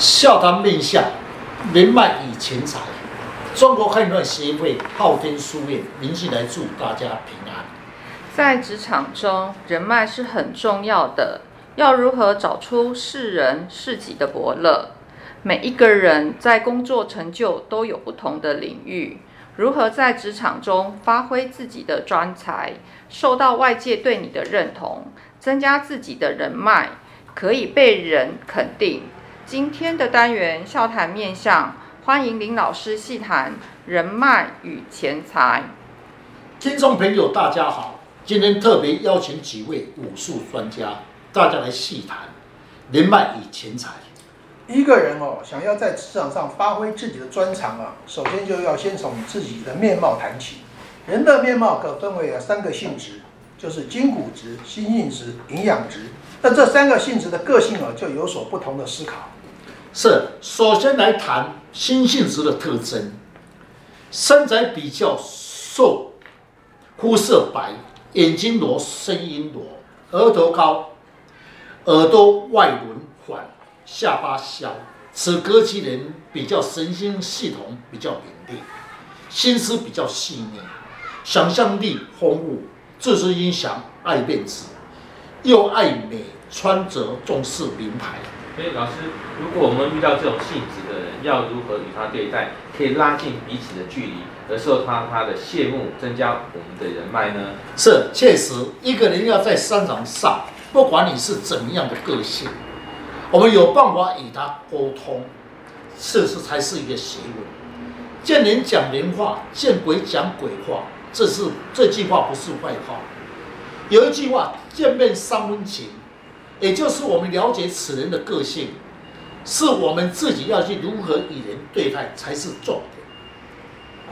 笑谈面相，人脉与钱财。中国汉传协会昊天书院，明细来祝大家平安。在职场中，人脉是很重要的。要如何找出是人是己的伯乐？每一个人在工作成就都有不同的领域，如何在职场中发挥自己的专才，受到外界对你的认同，增加自己的人脉，可以被人肯定。今天的单元笑谈面相，欢迎林老师细谈人脉与钱财。听众朋友，大家好，今天特别邀请几位武术专家，大家来细谈人脉与钱财。一个人哦，想要在职场上发挥自己的专长啊，首先就要先从自己的面貌谈起。人的面貌可分为三个性质，就是筋骨质、心性质、营养质。那这三个性质的个性啊，就有所不同的思考。是，首先来谈心性质的特征，身材比较瘦，肤色白，眼睛裸，声音裸，额头高，耳朵外轮缓，下巴小。此格局人比较神经系统比较敏锐，心思比较细腻，想象力丰富，自尊心强，爱面子，又爱美，穿着重视名牌。所以老师，如果我们遇到这种性质的人，要如何与他对待，可以拉近彼此的距离，而受他他的羡慕，增加我们的人脉呢？是，确实，一个人要在商场上，不管你是怎样的个性，我们有办法与他沟通，这是才是一个学问。见人讲人话，见鬼讲鬼话，这是这句话不是坏话。有一句话，见面三分情。也就是我们了解此人的个性，是我们自己要去如何与人对待才是重点。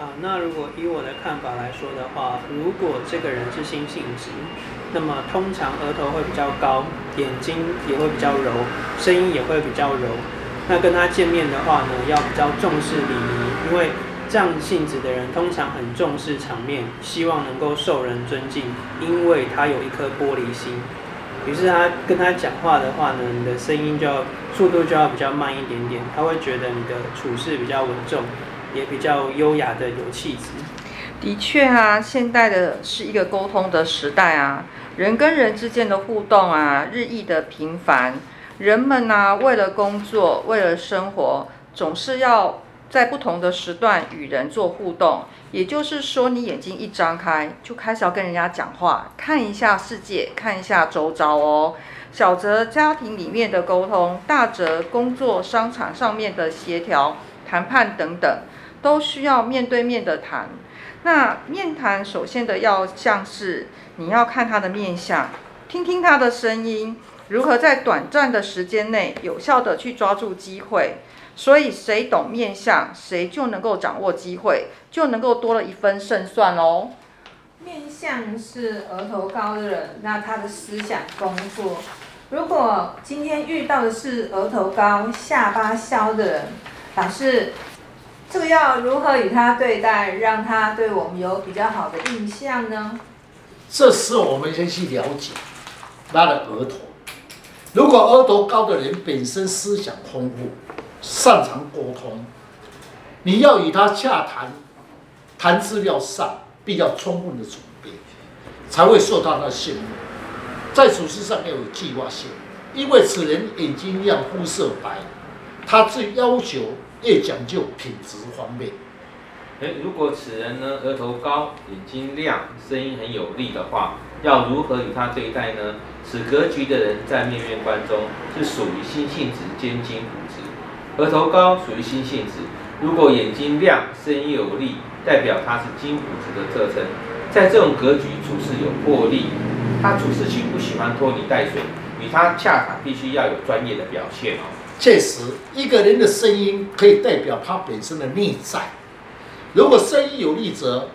啊，那如果以我的看法来说的话，如果这个人是心性质，那么通常额头会比较高，眼睛也会比较柔，声音也会比较柔。那跟他见面的话呢，要比较重视礼仪，因为这样性质的人通常很重视场面，希望能够受人尊敬，因为他有一颗玻璃心。于是他跟他讲话的话呢，你的声音就要速度就要比较慢一点点，他会觉得你的处事比较稳重，也比较优雅的有气质。的确啊，现代的是一个沟通的时代啊，人跟人之间的互动啊，日益的频繁，人们啊，为了工作，为了生活，总是要在不同的时段与人做互动。也就是说，你眼睛一张开，就开始要跟人家讲话，看一下世界，看一下周遭哦。小则家庭里面的沟通，大则工作商场上面的协调、谈判等等，都需要面对面的谈。那面谈首先的要像是，你要看他的面相，听听他的声音，如何在短暂的时间内有效地去抓住机会。所以，谁懂面相，谁就能够掌握机会，就能够多了一分胜算喽。面相是额头高的人，那他的思想丰富。如果今天遇到的是额头高、下巴削的人，老师，这个要如何与他对待，让他对我们有比较好的印象呢？这时候，我们先去了解他的额头。如果额头高的人本身思想丰富，擅长沟通，你要与他洽谈，谈资料上必要充分的准备，才会受到他的信任。在处事上要有计划性，因为此人眼睛亮，肤色白，他最要求越讲究品质方面。诶，如果此人呢，额头高，眼睛亮，声音很有力的话，要如何与他对待呢？此格局的人在面面观中是属于心性质兼筋骨质。额头高属于心性质，如果眼睛亮、声音有力，代表他是金虎子的特征。在这种格局处事有魄力，他处事情不喜欢拖泥带水，与他洽谈必须要有专业的表现哦。确实，一个人的声音可以代表他本身的内在。如果声音有力则，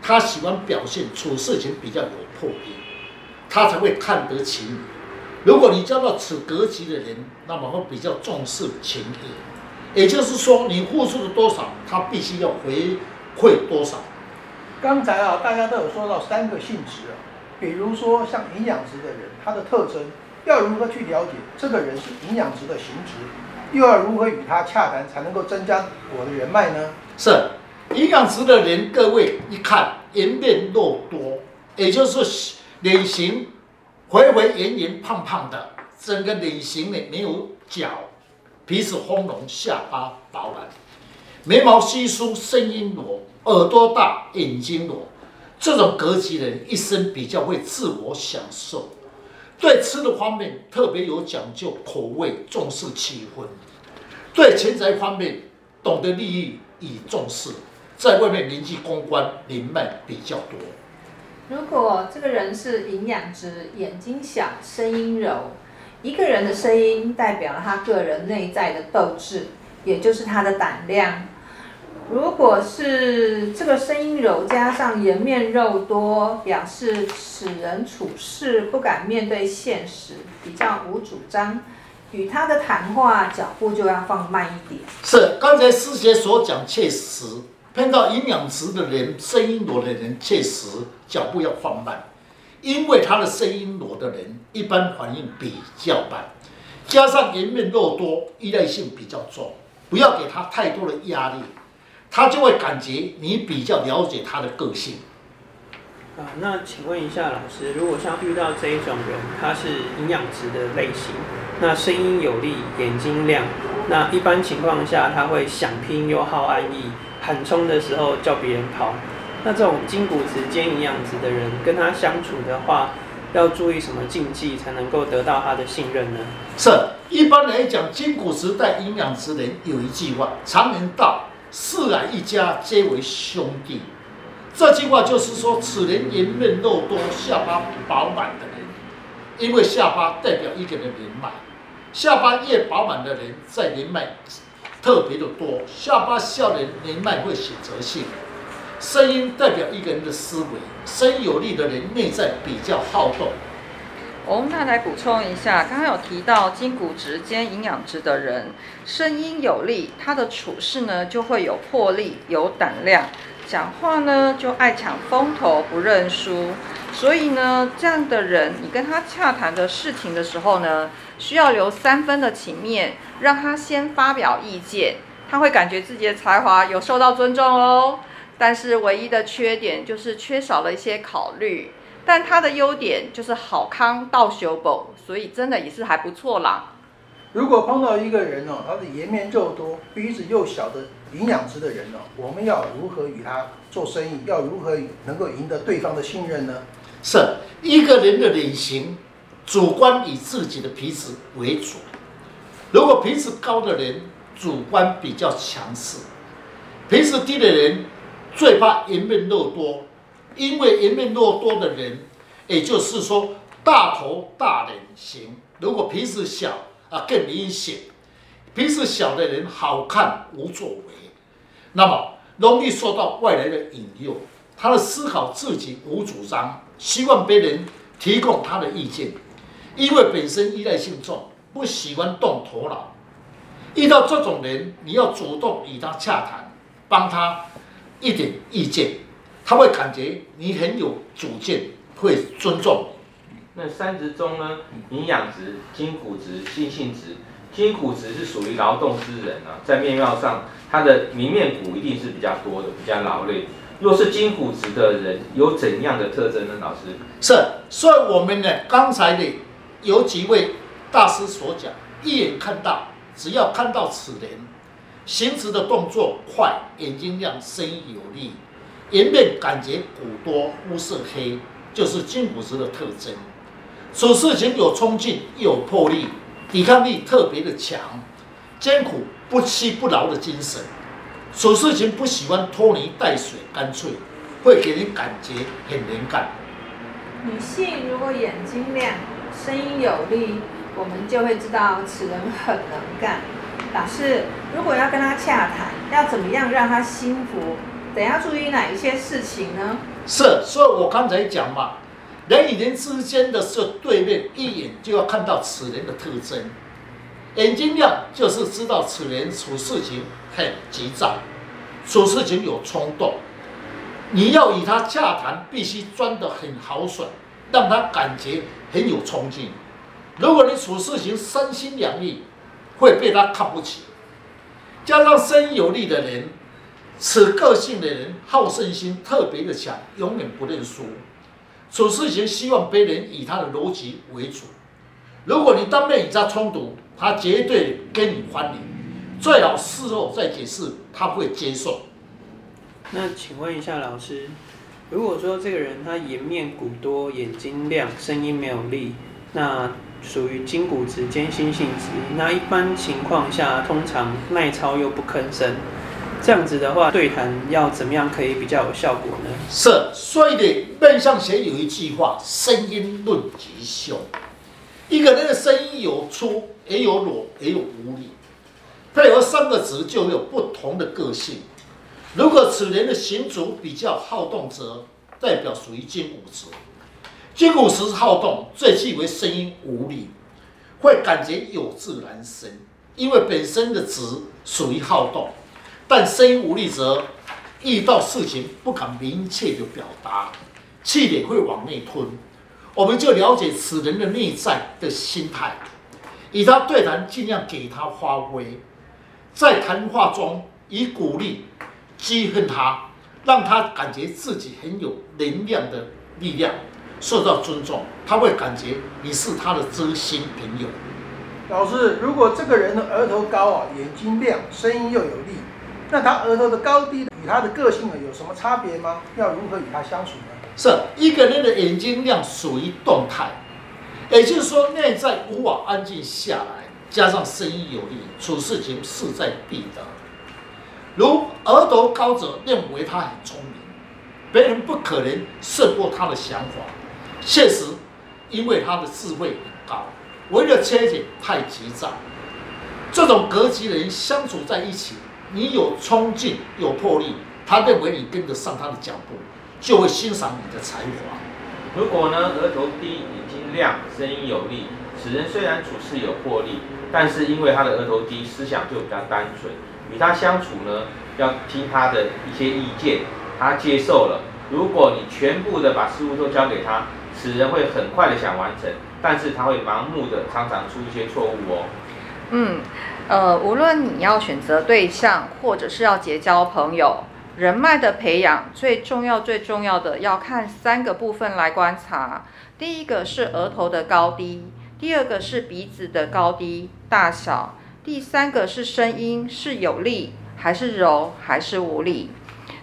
他喜欢表现处事情比较有魄力，他才会看得起你。如果你交到此格局的人，那么会比较重视情义，也就是说，你付出了多少，他必须要回馈多少。刚才啊，大家都有说到三个性质啊，比如说像营养值的人，他的特征要如何去了解这个人是营养值的形值？又要如何与他洽谈才能够增加我的人脉呢？是营养值的人，各位一看颜面肉多，也就是脸型肥肥圆圆胖胖的，整个脸型呢没有角，鼻子丰隆，下巴饱满，眉毛稀疏，声音糯，耳朵大，眼睛裸。这种格局人一生比较会自我享受，对吃的方面特别有讲究，口味重视气氛，对钱财方面懂得利益以重视，在外面人际公关人脉比较多。如果这个人是营养值，眼睛小，声音柔，一个人的声音代表了他个人内在的斗志，也就是他的胆量。如果是这个声音柔加上颜面肉多，表示此人处事不敢面对现实，比较无主张，与他的谈话脚步就要放慢一点。是，刚才师姐所讲确实，碰到营养值的人，声音柔的人，确实脚步要放慢，因为他的声音柔的人一般反应比较慢，加上颜面肉多，依赖性比较重，不要给他太多的压力。他就会感觉你比较了解他的个性。啊，那请问一下老师，如果像遇到这一种人，他是营养值的类型，那声音有力，眼睛亮，那一般情况下他会想拼又好安逸，喊冲的时候叫别人跑。那这种筋骨质兼营养值的人，跟他相处的话，要注意什么禁忌才能够得到他的信任呢？是，一般来讲，筋骨质带营养值的人有一句话，常言道。四海一家皆为兄弟，这句话就是说，此人颜面肉多、下巴饱满的人，因为下巴代表一个人的人脉，下巴越饱满的人，在人脉特别的多。下巴笑的人，人脉会选择性。声音代表一个人的思维，声有力的人，内在比较好动。我们再来补充一下，刚刚有提到筋骨质兼营养值的人，声音有力，他的处事呢就会有魄力、有胆量，讲话呢就爱抢风头、不认输。所以呢，这样的人，你跟他洽谈的事情的时候呢，需要留三分的情面，让他先发表意见，他会感觉自己的才华有受到尊重哦。但是唯一的缺点就是缺少了一些考虑。但它的优点就是好康到修补，所以真的也是还不错啦。如果碰到一个人哦，他的颜面肉多、鼻子又小的营养值的人哦，我们要如何与他做生意？要如何能够赢得对方的信任呢？是一个人的脸型，主观以自己的鼻子为主。如果鼻子高的人，主观比较强势；鼻子低的人，最怕颜面肉多。因为颜面肉多的人，也就是说大头大脸型，如果鼻子小啊更明显。鼻子小的人好看无作为，那么容易受到外来的引诱，他的思考自己无主张，希望别人提供他的意见，因为本身依赖性重，不喜欢动头脑。遇到这种人，你要主动与他洽谈，帮他一点意见。他会感觉你很有主见，会尊重你。那三值中呢，营养值、金骨值、心性值。金骨值是属于劳动之人啊，在面貌上，他的明面骨一定是比较多的，比较劳累。若是金骨值的人，有怎样的特征呢？老师？是，所以我们呢，刚才的有几位大师所讲，一眼看到，只要看到此人，行驶的动作快，眼睛亮，声音有力。颜面感觉骨多肤色黑，就是金骨质的特征。处事情有冲劲，有魄力，抵抗力特别的强，艰苦不屈不挠的精神。处事情不喜欢拖泥带水，干脆会给人感觉很能干。女性如果眼睛亮，声音有力，我们就会知道此人很能干。老师，如果要跟他洽谈，要怎么样让他心服？等要注意哪一些事情呢？是，所以我刚才讲嘛，人与人之间的是对面，一眼就要看到此人的特征。眼睛亮就是知道此人处事情很急躁，处事情有冲动。你要与他洽谈，必须装得很豪爽，让他感觉很有冲劲。如果你处事情三心两意，会被他看不起。加上生意有利的人，此个性的人好胜心特别的强，永远不认输。处事情希望别人以他的逻辑为主。如果你当面与他冲突，他绝对跟你翻脸，最好事后再解释，他会接受。那请问一下老师，如果说这个人他颜面骨多、眼睛亮、声音没有力，那属于筋骨质兼心性质，那一般情况下，通常耐操又不吭声，这样子的话，对谈要怎么样可以比较有效果呢？是，所以的面相学有一句话：声音论吉凶。一个人的声音有粗，也有弱，也有无力，配合三个值就会有不同的个性。如果此人的行足比较好动者，代表属于筋骨质。筋骨质好动，最忌为声音无力，会感觉有志难伸。因为本身的质属于好动，但声音无力则遇到事情不敢明确的表达，气也会往内吞。我们就了解此人的内在的心态，以他对谈尽量给他发挥，在谈话中以鼓励、激励他，让他感觉自己很有能量的力量。受到尊重，他会感觉你是他的知心朋友。老师，如果这个人的额头高啊，眼睛亮，声音又有力，那他额头的高低与他的个性有什么差别吗？要如何与他相处呢？是一个人的眼睛亮属于动态，也就是说内在无法安静下来，加上声音有力，处事情势在必得。如额头高者认为他很聪明，别人不可能胜过他的想法。确实，因为他的智慧很高，为了缺点太急躁。这种格局的人相处在一起，你有冲劲、有魄力，他认为你跟得上他的脚步，就会欣赏你的才华。如果呢，额头低、眼睛亮、声音有力，此人虽然处事有魄力，但是因为他的额头低，思想就比较单纯。与他相处呢，要听他的一些意见，他接受了。如果你全部的把事物都交给他，此人会很快的想完成，但是他会盲目的常常出一些错误哦。嗯，呃，无论你要选择对象，或者是要结交朋友，人脉的培养最重要最重要的要看三个部分来观察。第一个是额头的高低，第二个是鼻子的高低大小，第三个是声音是有力还是柔还是无力。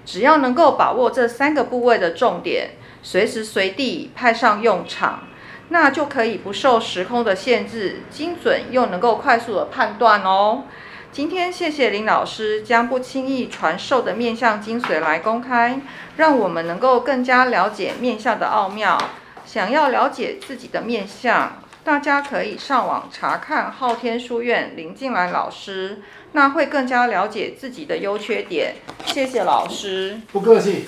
只要能够把握这三个部位的重点，随时随地派上用场，那就可以不受时空的限制，精准又能够快速的判断哦。今天谢谢林老师将不轻易传授的面相精髓来公开，让我们能够更加了解面相的奥妙。想要了解自己的面相，大家可以上网查看昊天书院林进来老师，那会更加了解自己的优缺点。谢谢老师，不客气。